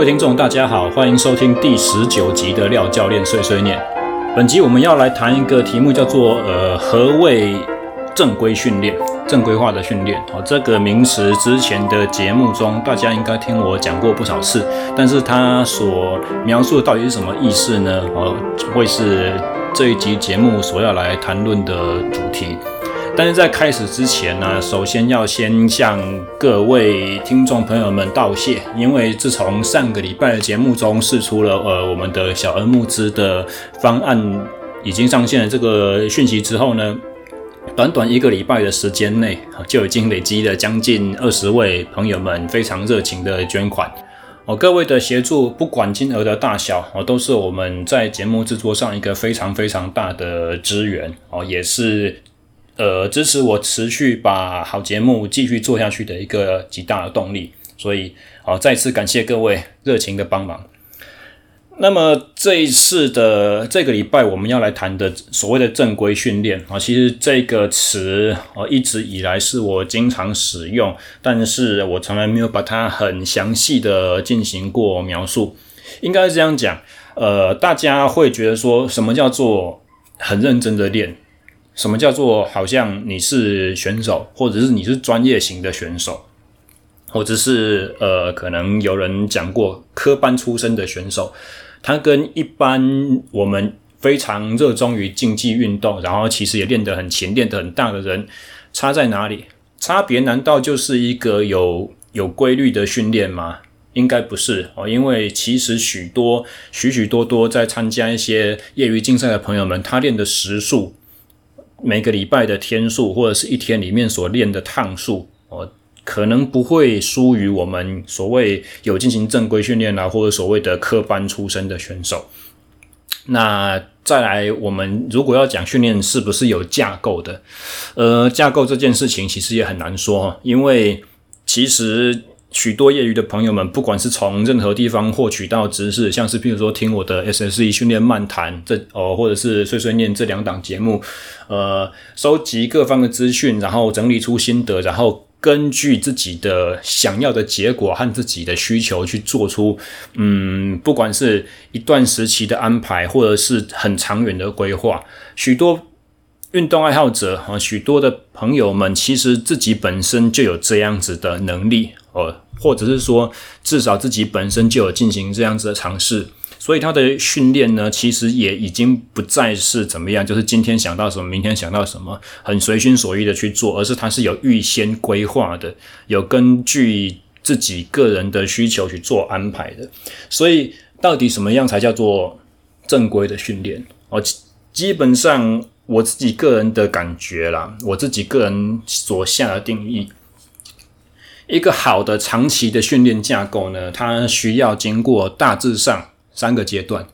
各位听众，大家好，欢迎收听第十九集的廖教练碎碎念。本集我们要来谈一个题目，叫做“呃，何谓正规训练？正规化的训练。”哦，这个名词之前的节目中，大家应该听我讲过不少次，但是它所描述的到底是什么意思呢？哦，会是这一集节目所要来谈论的主题。但是在开始之前呢，首先要先向各位听众朋友们道谢，因为自从上个礼拜的节目中释出了呃我们的小额募资的方案已经上线了这个讯息之后呢，短短一个礼拜的时间内，就已经累积了将近二十位朋友们非常热情的捐款。哦，各位的协助，不管金额的大小，哦，都是我们在节目制作上一个非常非常大的资源，哦，也是。呃，支持我持续把好节目继续做下去的一个极大的动力，所以好，再次感谢各位热情的帮忙。那么这一次的这个礼拜，我们要来谈的所谓的正规训练啊，其实这个词啊一直以来是我经常使用，但是我从来没有把它很详细的进行过描述。应该是这样讲，呃，大家会觉得说什么叫做很认真的练？什么叫做好像你是选手，或者是你是专业型的选手，或者是呃，可能有人讲过科班出身的选手，他跟一般我们非常热衷于竞技运动，然后其实也练得很勤、练得很大的人，差在哪里？差别难道就是一个有有规律的训练吗？应该不是哦，因为其实许多许许多多在参加一些业余竞赛的朋友们，他练的时数。每个礼拜的天数，或者是一天里面所练的趟数，哦，可能不会输于我们所谓有进行正规训练啊，或者所谓的科班出身的选手。那再来，我们如果要讲训练是不是有架构的，呃，架构这件事情其实也很难说，因为其实。许多业余的朋友们，不管是从任何地方获取到知识，像是譬如说听我的 SSE 训练漫谈这哦，或者是碎碎念这两档节目，呃，收集各方的资讯，然后整理出心得，然后根据自己的想要的结果和自己的需求去做出，嗯，不管是一段时期的安排，或者是很长远的规划，许多。运动爱好者啊，许多的朋友们其实自己本身就有这样子的能力，哦，或者是说至少自己本身就有进行这样子的尝试，所以他的训练呢，其实也已经不再是怎么样，就是今天想到什么，明天想到什么，很随心所欲的去做，而是他是有预先规划的，有根据自己个人的需求去做安排的。所以到底什么样才叫做正规的训练？哦，基本上。我自己个人的感觉啦，我自己个人所下的定义，一个好的长期的训练架构呢，它需要经过大致上三个阶段。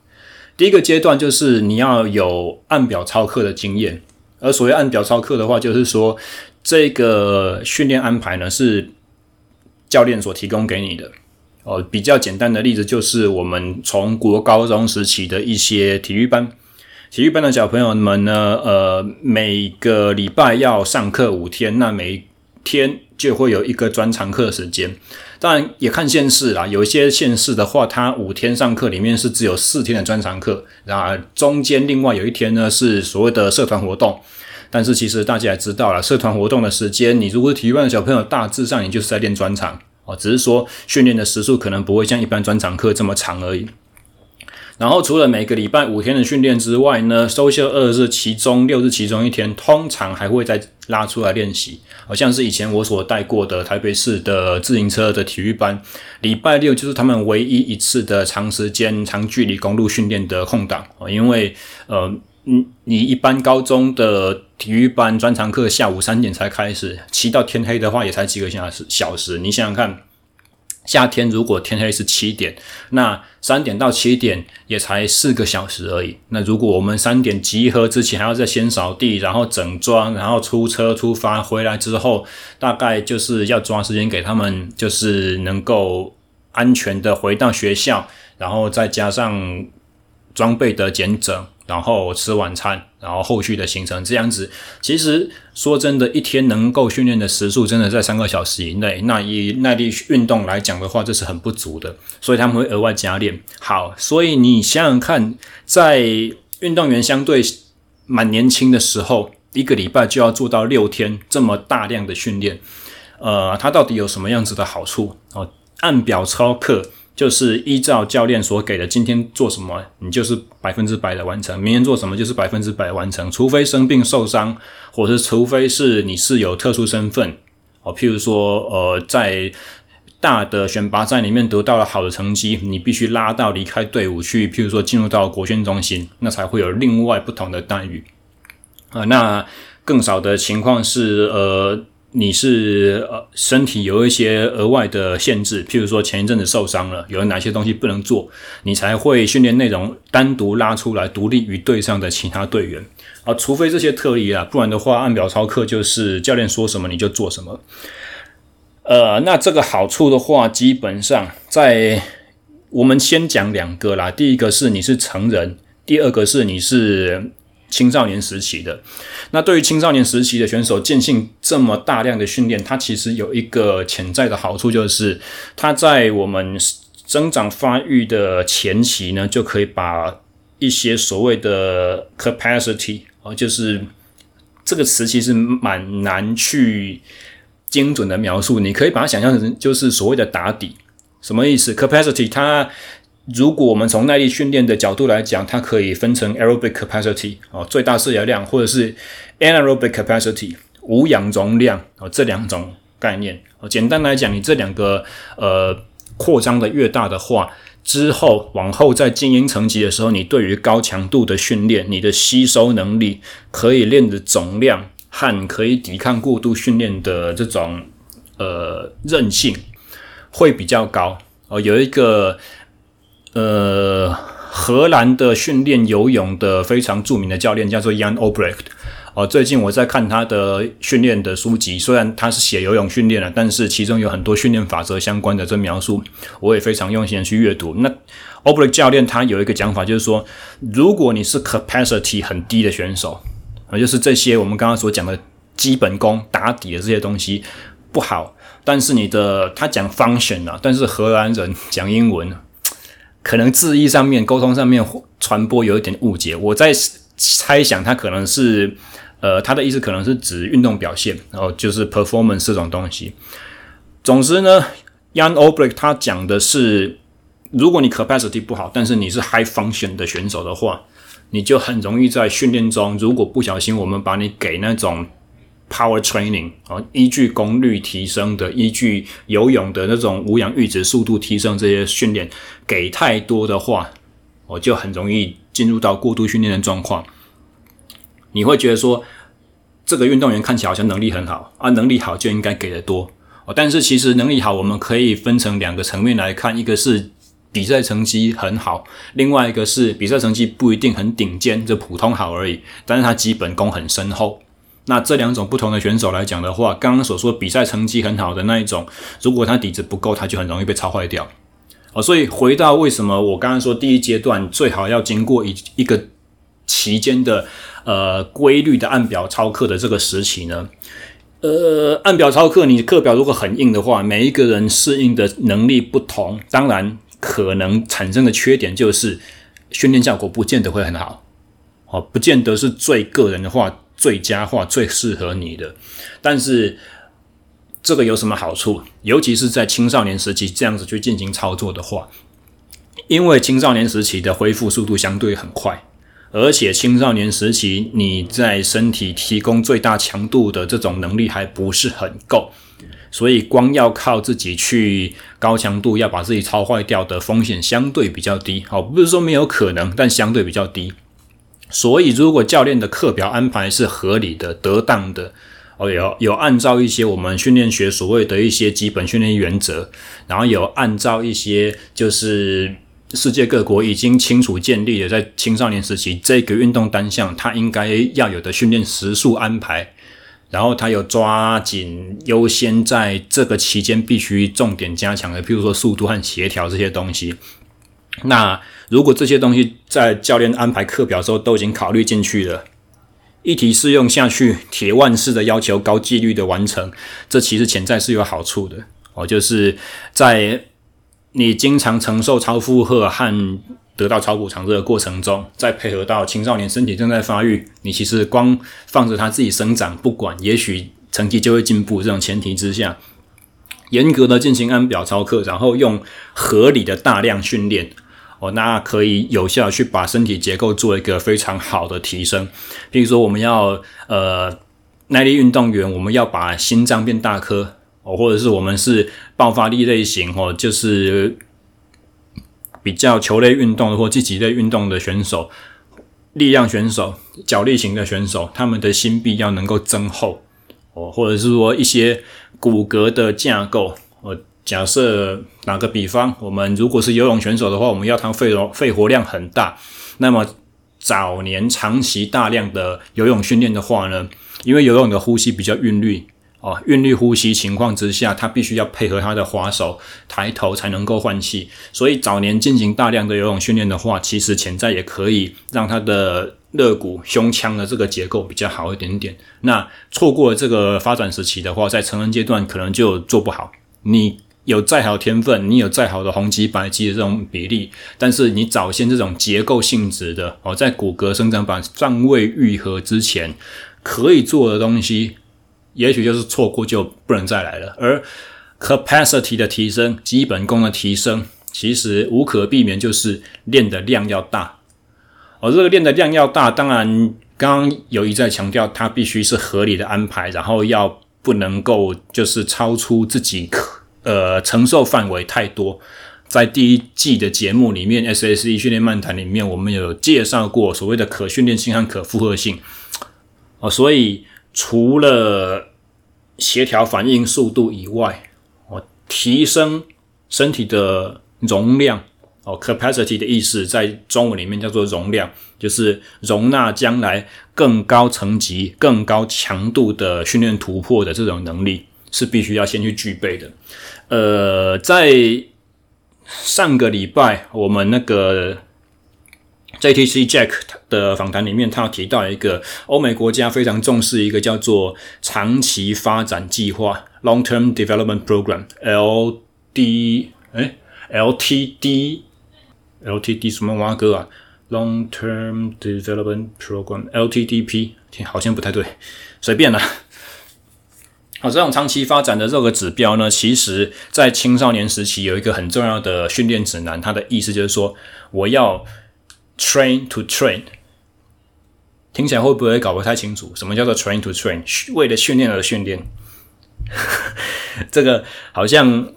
第一个阶段就是你要有按表操课的经验，而所谓按表操课的话，就是说这个训练安排呢是教练所提供给你的。哦，比较简单的例子就是我们从国高中时期的一些体育班。体育班的小朋友们呢，呃，每个礼拜要上课五天，那每天就会有一个专长课时间。当然也看县市啦，有一些县市的话，它五天上课里面是只有四天的专长课，然后中间另外有一天呢是所谓的社团活动。但是其实大家也知道了，社团活动的时间，你如果是体育班的小朋友，大致上你就是在练专长哦，只是说训练的时数可能不会像一般专长课这么长而已。然后除了每个礼拜五天的训练之外呢，收休二日其中六日其中一天，通常还会再拉出来练习。好像是以前我所带过的台北市的自行车的体育班，礼拜六就是他们唯一一次的长时间长距离公路训练的空档。因为呃，你你一般高中的体育班专长课下午三点才开始，骑到天黑的话也才几个小时小时，你想想看。夏天如果天黑是七点，那三点到七点也才四个小时而已。那如果我们三点集合之前还要再先扫地，然后整装，然后出车出发，回来之后大概就是要抓时间给他们，就是能够安全的回到学校，然后再加上装备的检整，然后吃晚餐，然后后续的行程这样子。其实说真的，一天能够训练的时数真的在三个小时以内。那以耐力运动来讲的话，这是很不足的，所以他们会额外加练。好，所以你想想看，在运动员相对蛮年轻的时候，一个礼拜就要做到六天这么大量的训练，呃，它到底有什么样子的好处？哦，按表操课。就是依照教练所给的，今天做什么，你就是百分之百的完成；明天做什么，就是百分之百完成。除非生病受伤，或者是除非是你是有特殊身份哦，譬如说，呃，在大的选拔赛里面得到了好的成绩，你必须拉到离开队伍去，譬如说进入到国训中心，那才会有另外不同的待遇啊、呃。那更少的情况是，呃。你是呃身体有一些额外的限制，譬如说前一阵子受伤了，有哪些东西不能做，你才会训练内容单独拉出来，独立于队上的其他队员啊，除非这些特例啊，不然的话按表操课就是教练说什么你就做什么。呃，那这个好处的话，基本上在我们先讲两个啦，第一个是你是成人，第二个是你是。青少年时期的，那对于青少年时期的选手进行这么大量的训练，它其实有一个潜在的好处，就是它在我们增长发育的前期呢，就可以把一些所谓的 capacity 啊，就是这个词其实蛮难去精准的描述，你可以把它想象成就是所谓的打底，什么意思？capacity 它。如果我们从耐力训练的角度来讲，它可以分成 aerobic capacity 哦，最大摄氧量，或者是 anaerobic capacity 无氧容量哦，这两种概念哦。简单来讲，你这两个呃扩张的越大的话，之后往后在精英层级的时候，你对于高强度的训练，你的吸收能力可以练的总量和可以抵抗过度训练的这种呃韧性会比较高哦。有一个。呃，荷兰的训练游泳的非常著名的教练叫做 Jan Obrecht 哦。最近我在看他的训练的书籍，虽然他是写游泳训练的，但是其中有很多训练法则相关的这描述，我也非常用心的去阅读。那 o b r e c 教练他有一个讲法，就是说，如果你是 capacity 很低的选手，啊，就是这些我们刚刚所讲的基本功打底的这些东西不好，但是你的他讲 function 啊，但是荷兰人讲英文。可能字义上面、沟通上面传播有一点误解，我在猜想他可能是，呃，他的意思可能是指运动表现，然后就是 performance 这种东西。总之呢，Jan Obrecht 他讲的是，如果你 capacity 不好，但是你是 high function 的选手的话，你就很容易在训练中，如果不小心，我们把你给那种。Power training 啊，依据功率提升的，依据游泳的那种无氧阈值速度提升这些训练，给太多的话，我就很容易进入到过度训练的状况。你会觉得说，这个运动员看起来好像能力很好啊，能力好就应该给的多哦。但是其实能力好，我们可以分成两个层面来看，一个是比赛成绩很好，另外一个是比赛成绩不一定很顶尖，就普通好而已，但是他基本功很深厚。那这两种不同的选手来讲的话，刚刚所说比赛成绩很好的那一种，如果他底子不够，他就很容易被操坏掉。哦，所以回到为什么我刚刚说第一阶段最好要经过一一个期间的呃规律的按表操课的这个时期呢？呃，按表操课，你课表如果很硬的话，每一个人适应的能力不同，当然可能产生的缺点就是训练效果不见得会很好。哦，不见得是最个人的话。最佳化最适合你的，但是这个有什么好处？尤其是在青少年时期这样子去进行操作的话，因为青少年时期的恢复速度相对很快，而且青少年时期你在身体提供最大强度的这种能力还不是很够，所以光要靠自己去高强度要把自己操坏掉的风险相对比较低。好，不是说没有可能，但相对比较低。所以，如果教练的课表安排是合理的、得当的，哦，有有按照一些我们训练学所谓的一些基本训练原则，然后有按照一些就是世界各国已经清楚建立的，在青少年时期这个运动单项它应该要有的训练时数安排，然后他有抓紧优先在这个期间必须重点加强的，譬如说速度和协调这些东西。那如果这些东西在教练安排课表的时候都已经考虑进去了，一体适用下去，铁腕式的要求高纪律的完成，这其实潜在是有好处的哦，就是在你经常承受超负荷和得到超补偿这个过程中，再配合到青少年身体正在发育，你其实光放着他自己生长不管，也许成绩就会进步。这种前提之下，严格的进行按表操课，然后用合理的大量训练。哦，那可以有效去把身体结构做一个非常好的提升。比如说，我们要呃耐力运动员，我们要把心脏变大颗哦，或者是我们是爆发力类型哦，就是比较球类运动或积极类运动的选手，力量选手、脚力型的选手，他们的心壁要能够增厚哦，或者是说一些骨骼的架构哦。假设打个比方，我们如果是游泳选手的话，我们要他肺活肺活量很大。那么早年长期大量的游泳训练的话呢，因为游泳的呼吸比较韵律哦，韵律呼吸情况之下，他必须要配合他的划手抬头才能够换气。所以早年进行大量的游泳训练的话，其实潜在也可以让他的肋骨、胸腔的这个结构比较好一点点。那错过了这个发展时期的话，在成人阶段可能就做不好。你。有再好天分，你有再好的红肌白肌的这种比例，但是你早先这种结构性质的哦，在骨骼生长板尚未愈合之前，可以做的东西，也许就是错过就不能再来了。而 capacity 的提升，基本功的提升，其实无可避免就是练的量要大。哦，这个练的量要大，当然刚刚有一再强调，它必须是合理的安排，然后要不能够就是超出自己可。呃，承受范围太多，在第一季的节目里面，SSE 训练漫谈里面，我们有介绍过所谓的可训练性和可负荷性。哦，所以除了协调反应速度以外，哦，提升身体的容量，哦，capacity 的意思在中文里面叫做容量，就是容纳将来更高层级、更高强度的训练突破的这种能力。是必须要先去具备的。呃，在上个礼拜我们那个 JTC Jack 的访谈里面，他提到一个欧美国家非常重视一个叫做长期发展计划 （Long Term Development Program，LD）。哎，LTD LTD 什么蛙哥啊？Long Term Development Program，LTDP，好像不太对，随便啦。好，这种长期发展的这个指标呢，其实在青少年时期有一个很重要的训练指南。它的意思就是说，我要 train to train。听起来会不会搞不太清楚？什么叫做 train to train？为了训练而训练。这个好像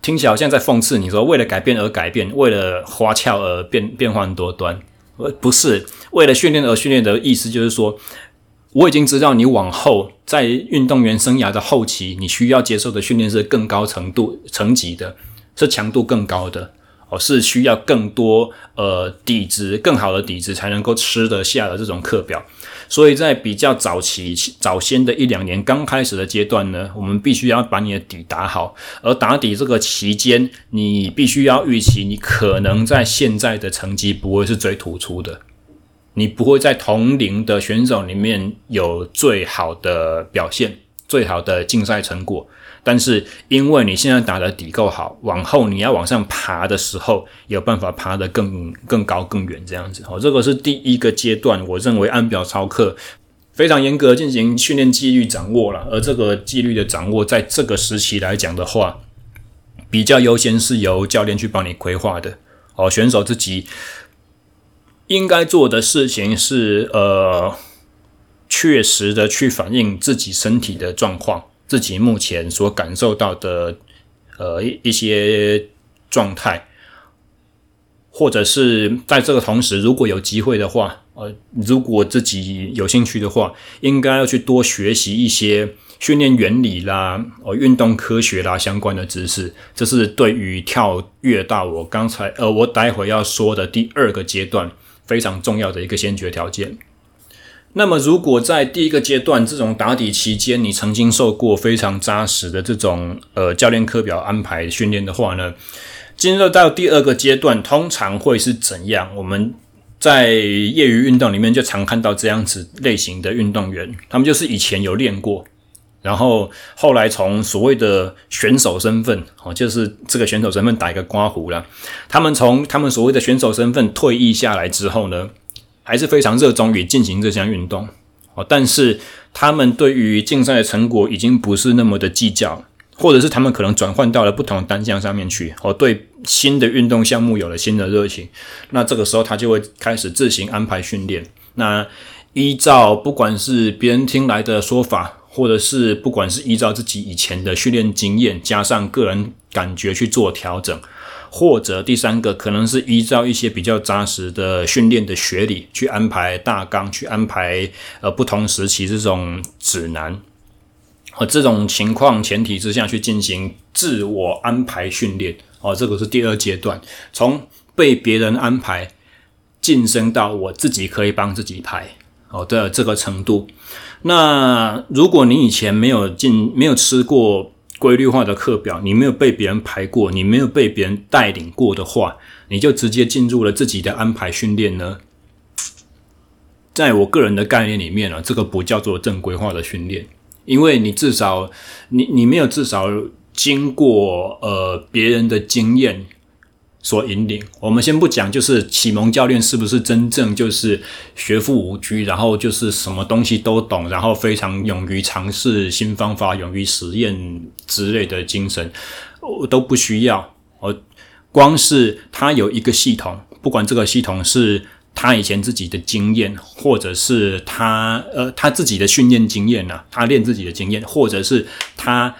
听起来好像在讽刺你说，为了改变而改变，为了花俏而变变换多端。呃不是为了训练而训练的意思，就是说。我已经知道，你往后在运动员生涯的后期，你需要接受的训练是更高程度、层级的，是强度更高的，哦，是需要更多呃底子、更好的底子才能够吃得下的这种课表。所以在比较早期、早先的一两年刚开始的阶段呢，我们必须要把你的底打好，而打底这个期间，你必须要预期你可能在现在的成绩不会是最突出的。你不会在同龄的选手里面有最好的表现、最好的竞赛成果，但是因为你现在打的底够好，往后你要往上爬的时候，有办法爬得更更高、更远这样子。哦，这个是第一个阶段，我认为按表操课非常严格进行训练纪律掌握了，而这个纪律的掌握，在这个时期来讲的话，比较优先是由教练去帮你规划的。哦，选手自己。应该做的事情是，呃，确实的去反映自己身体的状况，自己目前所感受到的，呃，一一些状态，或者是在这个同时，如果有机会的话，呃，如果自己有兴趣的话，应该要去多学习一些训练原理啦，呃，运动科学啦相关的知识，这是对于跳跃到我刚才，呃，我待会要说的第二个阶段。非常重要的一个先决条件。那么，如果在第一个阶段这种打底期间，你曾经受过非常扎实的这种呃教练课表安排训练的话呢，进入到第二个阶段，通常会是怎样？我们在业余运动里面就常看到这样子类型的运动员，他们就是以前有练过，然后后来从所谓的选手身份，哦，就是这个选手身份打一个刮胡了。他们从他们所谓的选手身份退役下来之后呢，还是非常热衷于进行这项运动，哦，但是他们对于竞赛的成果已经不是那么的计较。或者是他们可能转换到了不同的单项上面去，哦，对新的运动项目有了新的热情，那这个时候他就会开始自行安排训练。那依照不管是别人听来的说法，或者是不管是依照自己以前的训练经验，加上个人感觉去做调整，或者第三个可能是依照一些比较扎实的训练的学理去安排大纲，去安排呃不同时期这种指南。和这种情况前提之下去进行自我安排训练，哦，这个是第二阶段，从被别人安排晋升到我自己可以帮自己排，哦的这个程度。那如果你以前没有进，没有吃过规律化的课表，你没有被别人排过，你没有被别人带领过的话，你就直接进入了自己的安排训练呢？在我个人的概念里面呢，这个不叫做正规化的训练。因为你至少，你你没有至少经过呃别人的经验所引领。我们先不讲，就是启蒙教练是不是真正就是学富五车，然后就是什么东西都懂，然后非常勇于尝试新方法、勇于实验之类的精神，我都不需要。我光是他有一个系统，不管这个系统是。他以前自己的经验，或者是他呃他自己的训练经验啊，他练自己的经验，或者是他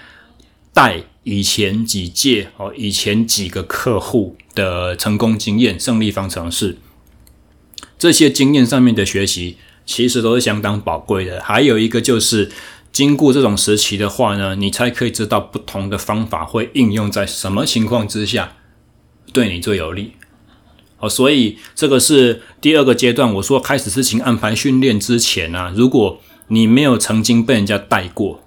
带以前几届哦，以前几个客户的成功经验、胜利方程式，这些经验上面的学习，其实都是相当宝贵的。还有一个就是，经过这种时期的话呢，你才可以知道不同的方法会应用在什么情况之下，对你最有利。哦所以这个是第二个阶段。我说开始事情安排训练之前啊，如果你没有曾经被人家带过，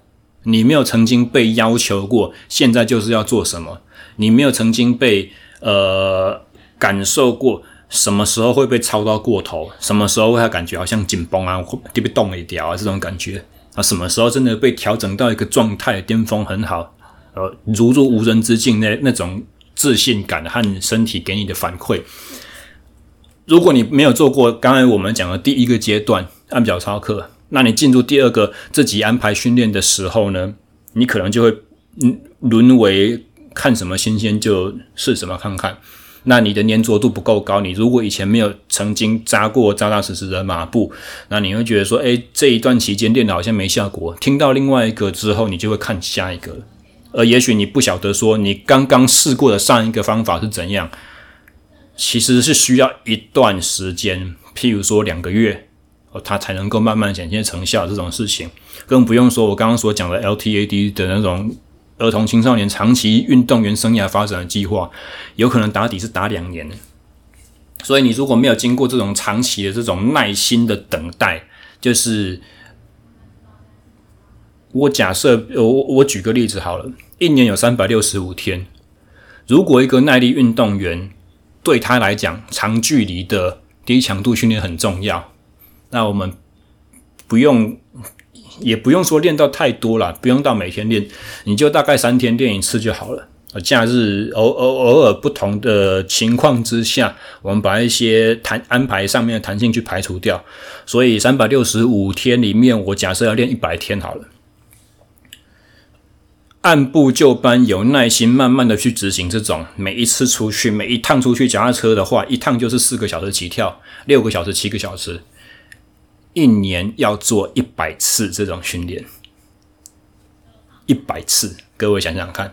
你没有曾经被要求过，现在就是要做什么，你没有曾经被呃感受过什么时候会被操到过头，什么时候会感觉好像紧绷啊，会被动一点啊，这种感觉？啊，什么时候真的被调整到一个状态巅峰很好，呃，如入无人之境那那种自信感和身体给你的反馈。如果你没有做过刚才我们讲的第一个阶段按表操课，那你进入第二个自己安排训练的时候呢，你可能就会嗯沦为看什么新鲜就试什么看看。那你的粘着度不够高，你如果以前没有曾经扎过扎扎实实的马步，那你会觉得说，诶，这一段期间练的好像没效果。听到另外一个之后，你就会看下一个，而也许你不晓得说，你刚刚试过的上一个方法是怎样。其实是需要一段时间，譬如说两个月，哦，它才能够慢慢显现成效。这种事情，更不用说我刚刚所讲的 LTAD 的那种儿童青少年长期运动员生涯发展的计划，有可能打底是打两年。所以你如果没有经过这种长期的这种耐心的等待，就是我假设我我举个例子好了，一年有三百六十五天，如果一个耐力运动员，对他来讲，长距离的低强度训练很重要。那我们不用，也不用说练到太多了，不用到每天练，你就大概三天练一次就好了。假日偶偶偶尔不同的情况之下，我们把一些弹安排上面的弹性去排除掉。所以三百六十五天里面，我假设要练一百天好了。按部就班，有耐心，慢慢的去执行这种。每一次出去，每一趟出去脚踏车的话，一趟就是四个小时起跳，六个小时、七个小时，一年要做一百次这种训练，一百次。各位想想看，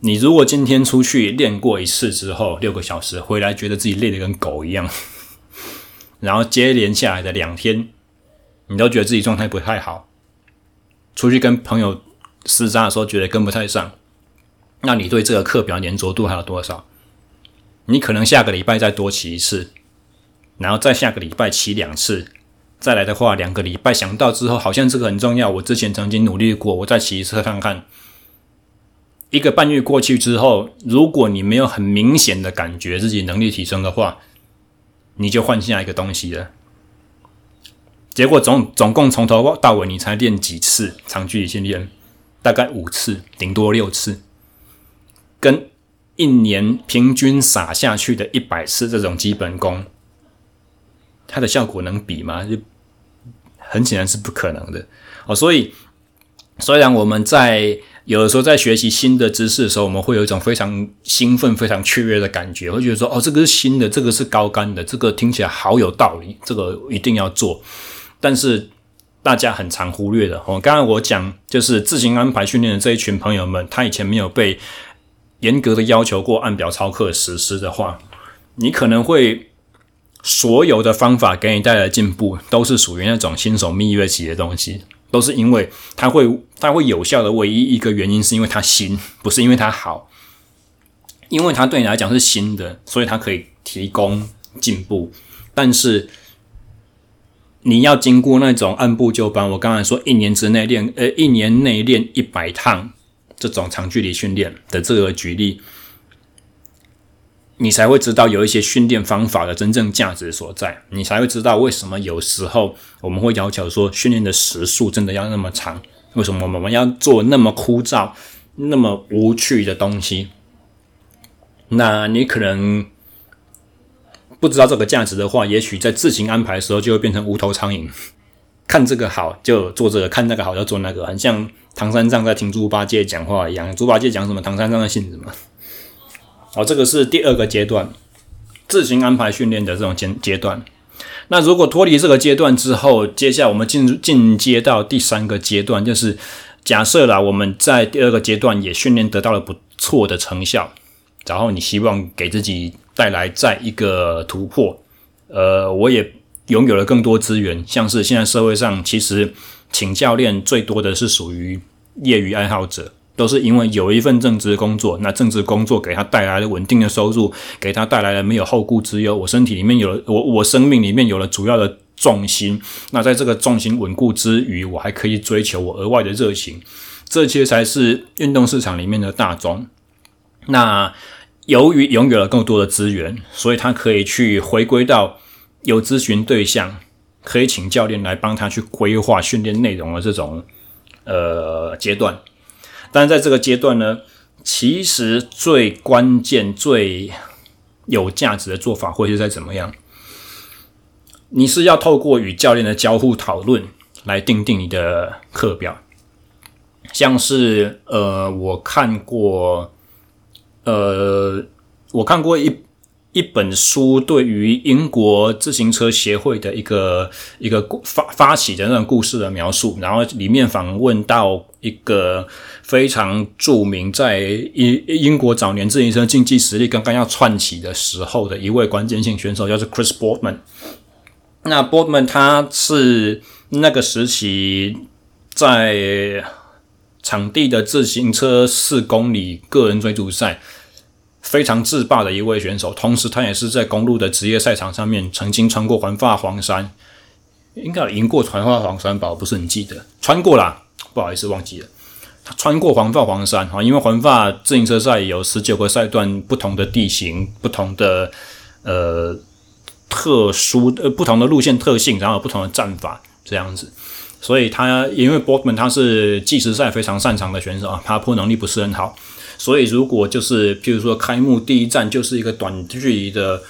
你如果今天出去练过一次之后，六个小时回来，觉得自己累得跟狗一样，然后接连下来的两天，你都觉得自己状态不太好，出去跟朋友。厮杀的时候觉得跟不太上，那你对这个课表粘着度还有多少？你可能下个礼拜再多骑一次，然后再下个礼拜骑两次，再来的话两个礼拜想到之后，好像这个很重要，我之前曾经努力过，我再骑一次看看。一个半月过去之后，如果你没有很明显的感觉自己能力提升的话，你就换下一个东西了。结果总总共从头到尾你才练几次长距离训练，大概五次，顶多六次，跟一年平均撒下去的一百次这种基本功，它的效果能比吗？就很显然是不可能的哦。所以虽然我们在有的时候在学习新的知识的时候，我们会有一种非常兴奋、非常雀跃的感觉，会觉得说：“哦，这个是新的，这个是高竿的，这个听起来好有道理，这个一定要做。”但是大家很常忽略的哦，刚刚我讲就是自行安排训练的这一群朋友们，他以前没有被严格的要求过按表操课实施的话，你可能会所有的方法给你带来进步，都是属于那种新手蜜月期的东西。都是因为它会，它会有效的唯一一个原因，是因为它新，不是因为它好。因为它对你来讲是新的，所以它可以提供进步。但是你要经过那种按部就班，我刚才说一年之内练，呃，一年内练一百趟这种长距离训练的这个举例。你才会知道有一些训练方法的真正价值所在，你才会知道为什么有时候我们会要求说训练的时数真的要那么长，为什么我们要做那么枯燥、那么无趣的东西？那你可能不知道这个价值的话，也许在自行安排的时候就会变成无头苍蝇，看这个好就做这个，看那个好就做那个，很像唐三藏在听猪八戒讲话一样。猪八戒讲什么，唐三藏的信什么。好，这个是第二个阶段，自行安排训练的这种阶阶段。那如果脱离这个阶段之后，接下来我们进进阶到第三个阶段，就是假设啦，我们在第二个阶段也训练得到了不错的成效，然后你希望给自己带来再一个突破。呃，我也拥有了更多资源，像是现在社会上其实请教练最多的是属于业余爱好者。都是因为有一份正职工作，那正职工作给他带来了稳定的收入，给他带来了没有后顾之忧。我身体里面有了我，我生命里面有了主要的重心。那在这个重心稳固之余，我还可以追求我额外的热情，这些才是运动市场里面的大宗。那由于拥有了更多的资源，所以他可以去回归到有咨询对象，可以请教练来帮他去规划训练内容的这种呃阶段。但在这个阶段呢，其实最关键、最有价值的做法会是在怎么样？你是要透过与教练的交互讨论来定定你的课表，像是呃，我看过，呃，我看过一。一本书对于英国自行车协会的一个一个发发起的那种故事的描述，然后里面访问到一个非常著名，在英英国早年自行车竞技实力刚刚要窜起的时候的一位关键性选手，叫做 Chris Boardman。那 Boardman 他是那个时期在场地的自行车四公里个人追逐赛。非常自霸的一位选手，同时他也是在公路的职业赛场上面曾经穿过环法黄山，应该有赢过环法黄山吧？我不是很记得，穿过啦，不好意思忘记了。他穿过环法黄山哈，因为环法自行车赛有十九个赛段，不同的地形，不同的呃特殊呃不同的路线特性，然后不同的战法这样子，所以他因为 Boardman 他是计时赛非常擅长的选手啊，爬坡能力不是很好。所以，如果就是譬如说开幕第一站就是一个短距离的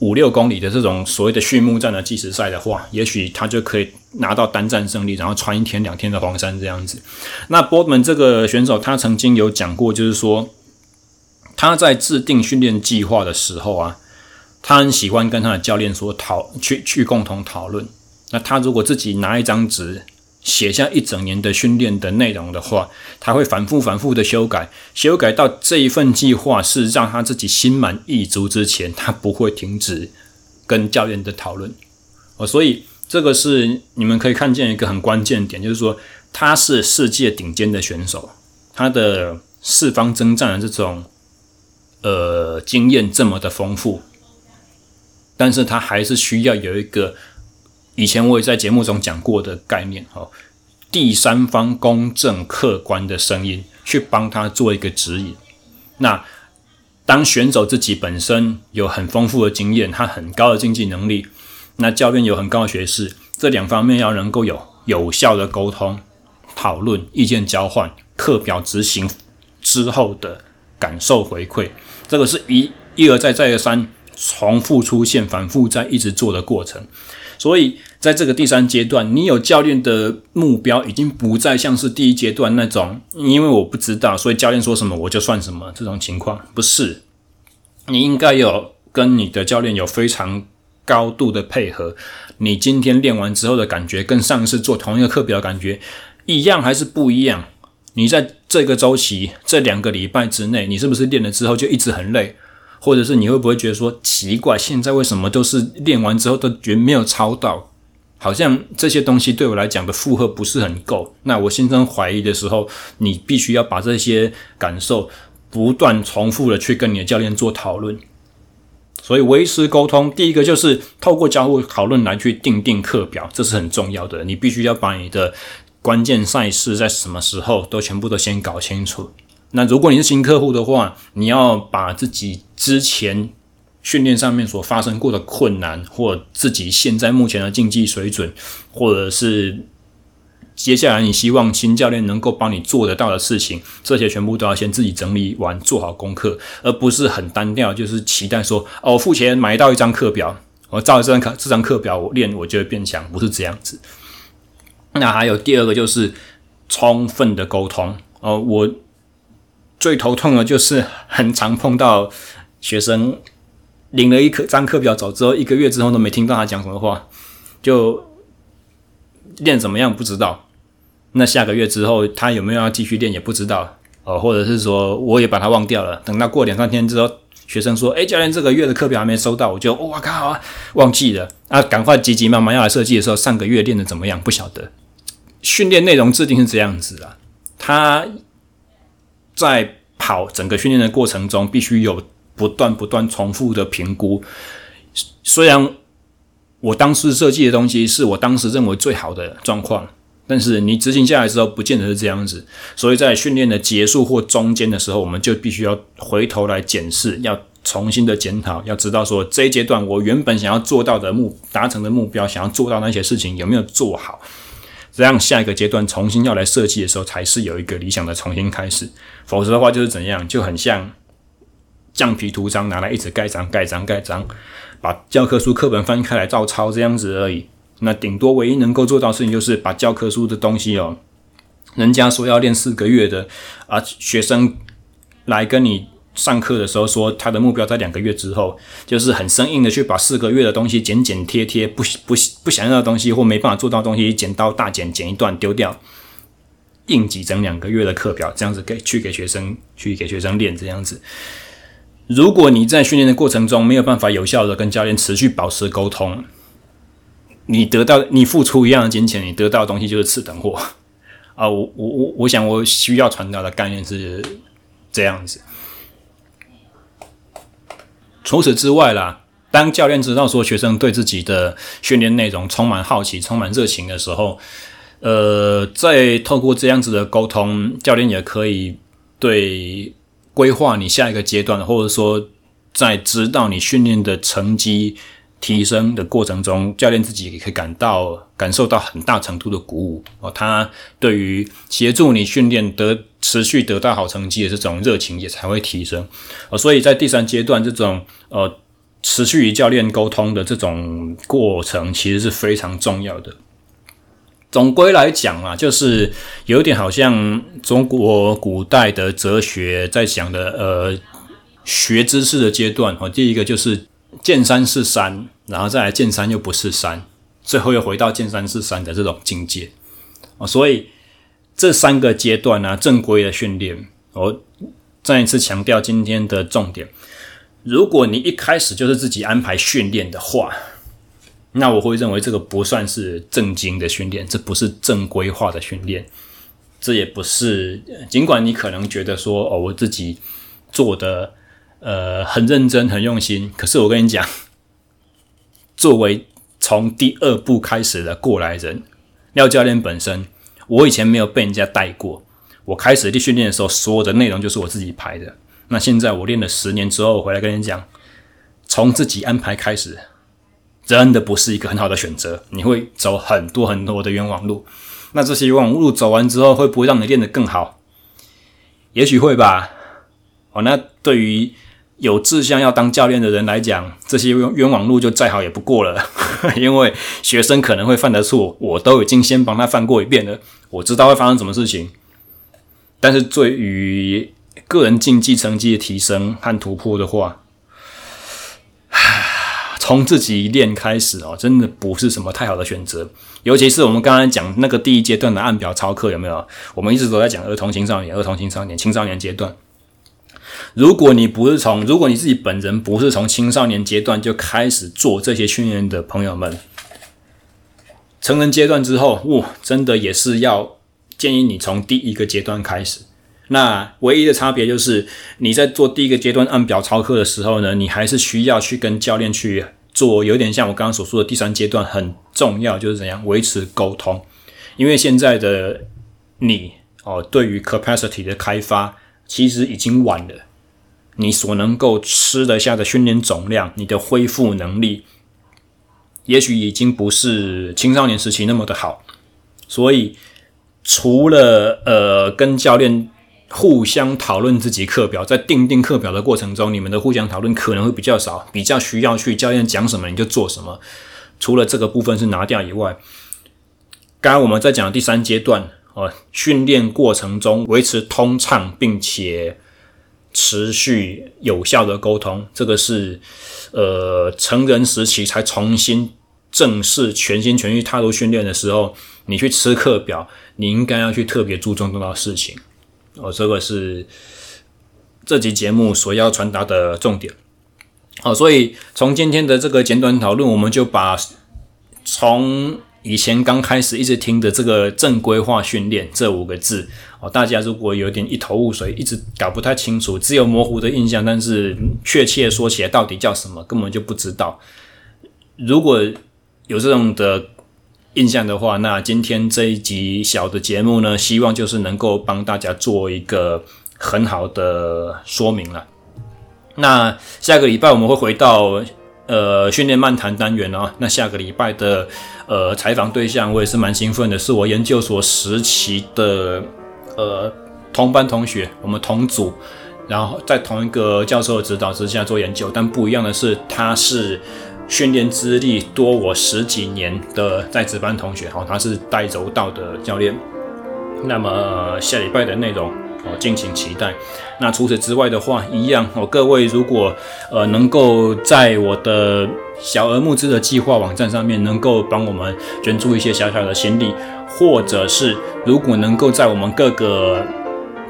五六公里的这种所谓的序幕战的计时赛的话，也许他就可以拿到单战胜利，然后穿一天两天的黄山这样子。那 Boardman 这个选手，他曾经有讲过，就是说他在制定训练计划的时候啊，他很喜欢跟他的教练说讨去去共同讨论。那他如果自己拿一张纸。写下一整年的训练的内容的话，他会反复反复的修改，修改到这一份计划是让他自己心满意足之前，他不会停止跟教练的讨论。哦，所以这个是你们可以看见一个很关键点，就是说他是世界顶尖的选手，他的四方征战的这种呃经验这么的丰富，但是他还是需要有一个。以前我也在节目中讲过的概念，哈，第三方公正客观的声音去帮他做一个指引。那当选手自己本身有很丰富的经验，他很高的竞技能力，那教练有很高的学识，这两方面要能够有有效的沟通、讨论、意见交换、课表执行之后的感受回馈，这个是一一而再再而三重复出现、反复在一直做的过程。所以，在这个第三阶段，你有教练的目标，已经不再像是第一阶段那种，因为我不知道，所以教练说什么我就算什么这种情况。不是，你应该有跟你的教练有非常高度的配合。你今天练完之后的感觉，跟上一次做同一个课表的感觉一样还是不一样？你在这个周期这两个礼拜之内，你是不是练了之后就一直很累？或者是你会不会觉得说奇怪，现在为什么都是练完之后都觉得没有超到，好像这些东西对我来讲的负荷不是很够。那我心生怀疑的时候，你必须要把这些感受不断重复的去跟你的教练做讨论。所以维持沟通，第一个就是透过交互讨论来去订定课表，这是很重要的。你必须要把你的关键赛事在什么时候都全部都先搞清楚。那如果你是新客户的话，你要把自己之前训练上面所发生过的困难，或自己现在目前的竞技水准，或者是接下来你希望新教练能够帮你做得到的事情，这些全部都要先自己整理完，做好功课，而不是很单调，就是期待说哦，我付钱买到一张课表，我照着这张课这张课表我练，我就会变强，不是这样子。那还有第二个就是充分的沟通哦，我。最头痛的就是很常碰到学生领了一课张课表走之后，一个月之后都没听到他讲什么话，就练怎么样不知道。那下个月之后他有没有要继续练也不知道哦，或者是说我也把他忘掉了。等到过两三天之后，学生说：“诶，教练这个月的课表还没收到。”我就哇靠，忘记了啊，赶快急急忙忙要来设计的时候，上个月练的怎么样？不晓得。训练内容制定是这样子啊，他。在跑整个训练的过程中，必须有不断不断重复的评估。虽然我当时设计的东西是我当时认为最好的状况，但是你执行下来之后，不见得是这样子。所以在训练的结束或中间的时候，我们就必须要回头来检视，要重新的检讨，要知道说这一阶段我原本想要做到的目达成的目标，想要做到那些事情有没有做好。这样下一个阶段重新要来设计的时候，才是有一个理想的重新开始。否则的话，就是怎样，就很像橡皮图章拿来一直盖章、盖章、盖章，把教科书课本翻开来照抄这样子而已。那顶多唯一能够做到的事情，就是把教科书的东西哦，人家说要练四个月的啊，学生来跟你。上课的时候说他的目标在两个月之后，就是很生硬的去把四个月的东西剪剪贴贴，不不不想要的东西或没办法做到的东西，剪刀大剪剪一段丢掉，硬挤整两个月的课表，这样子给去给学生去给学生练这样子。如果你在训练的过程中没有办法有效的跟教练持续保持沟通，你得到你付出一样的金钱，你得到的东西就是次等货啊！我我我我想我需要传达的概念是这样子。除此之外啦，当教练知道说学生对自己的训练内容充满好奇、充满热情的时候，呃，在透过这样子的沟通，教练也可以对规划你下一个阶段，或者说在知道你训练的成绩提升的过程中，教练自己也可以感到感受到很大程度的鼓舞哦。他对于协助你训练得持续得到好成绩的这种热情也才会提升哦。所以在第三阶段，这种呃持续与教练沟通的这种过程，其实是非常重要的。总归来讲啊，就是有点好像中国古代的哲学在讲的呃学知识的阶段哦。第一个就是。见山是山，然后再来见山又不是山，最后又回到见山是山的这种境界啊！所以这三个阶段呢，正规的训练，我再一次强调今天的重点：如果你一开始就是自己安排训练的话，那我会认为这个不算是正经的训练，这不是正规化的训练，这也不是。尽管你可能觉得说，哦，我自己做的。呃，很认真，很用心。可是我跟你讲，作为从第二步开始的过来人，廖教练本身，我以前没有被人家带过，我开始练训练的时候，所有的内容就是我自己排的。那现在我练了十年之后，回来跟你讲，从自己安排开始，真的不是一个很好的选择。你会走很多很多的冤枉路。那这些冤枉路走完之后，会不会让你练得更好？也许会吧。哦，那对于有志向要当教练的人来讲，这些冤冤枉路就再好也不过了，因为学生可能会犯的错，我都已经先帮他犯过一遍了，我知道会发生什么事情。但是对于个人竞技成绩的提升和突破的话，从自己练开始哦，真的不是什么太好的选择。尤其是我们刚才讲那个第一阶段的按表操课，有没有？我们一直都在讲儿童青少年、儿童青少年、青少年阶段。如果你不是从，如果你自己本人不是从青少年阶段就开始做这些训练的朋友们，成人阶段之后，哇，真的也是要。建议你从第一个阶段开始。那唯一的差别就是，你在做第一个阶段按表操课的时候呢，你还是需要去跟教练去做，有点像我刚刚所说的第三阶段，很重要就是怎样维持沟通。因为现在的你哦，对于 capacity 的开发其实已经晚了，你所能够吃得下的训练总量，你的恢复能力，也许已经不是青少年时期那么的好，所以。除了呃跟教练互相讨论自己课表，在定定课表的过程中，你们的互相讨论可能会比较少，比较需要去教练讲什么你就做什么。除了这个部分是拿掉以外，刚刚我们在讲的第三阶段哦，训练过程中维持通畅并且持续有效的沟通，这个是呃成人时期才重新正式全心全意踏入训练的时候，你去吃课表。你应该要去特别注重这件事情，哦，这个是这集节目所要传达的重点。好，所以从今天的这个简短讨论，我们就把从以前刚开始一直听的这个正规化训练这五个字，哦，大家如果有点一头雾水，一直搞不太清楚，只有模糊的印象，但是确切说起来到底叫什么，根本就不知道。如果有这种的。印象的话，那今天这一集小的节目呢，希望就是能够帮大家做一个很好的说明了。那下个礼拜我们会回到呃训练漫谈单元哦。那下个礼拜的呃采访对象，我也是蛮兴奋的，是我研究所时期的呃同班同学，我们同组，然后在同一个教授的指导之下做研究，但不一样的是，他是。训练资历多我十几年的在职班同学，哈，他是带柔道的教练。那么下礼拜的内容，哦，敬请期待。那除此之外的话，一样，哦，各位如果呃能够在我的小额募资的计划网站上面，能够帮我们捐助一些小小的行李，或者是如果能够在我们各个。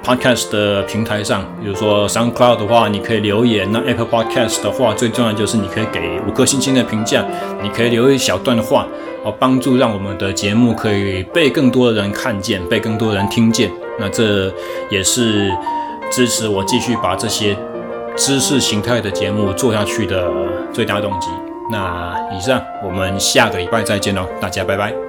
Podcast 的平台上，比如说 SoundCloud 的话，你可以留言；那 Apple Podcast 的话，最重要就是你可以给五颗星星的评价，你可以留一小段话，哦，帮助让我们的节目可以被更多的人看见，被更多人听见。那这也是支持我继续把这些知识形态的节目做下去的最大动机。那以上，我们下个礼拜再见喽，大家拜拜。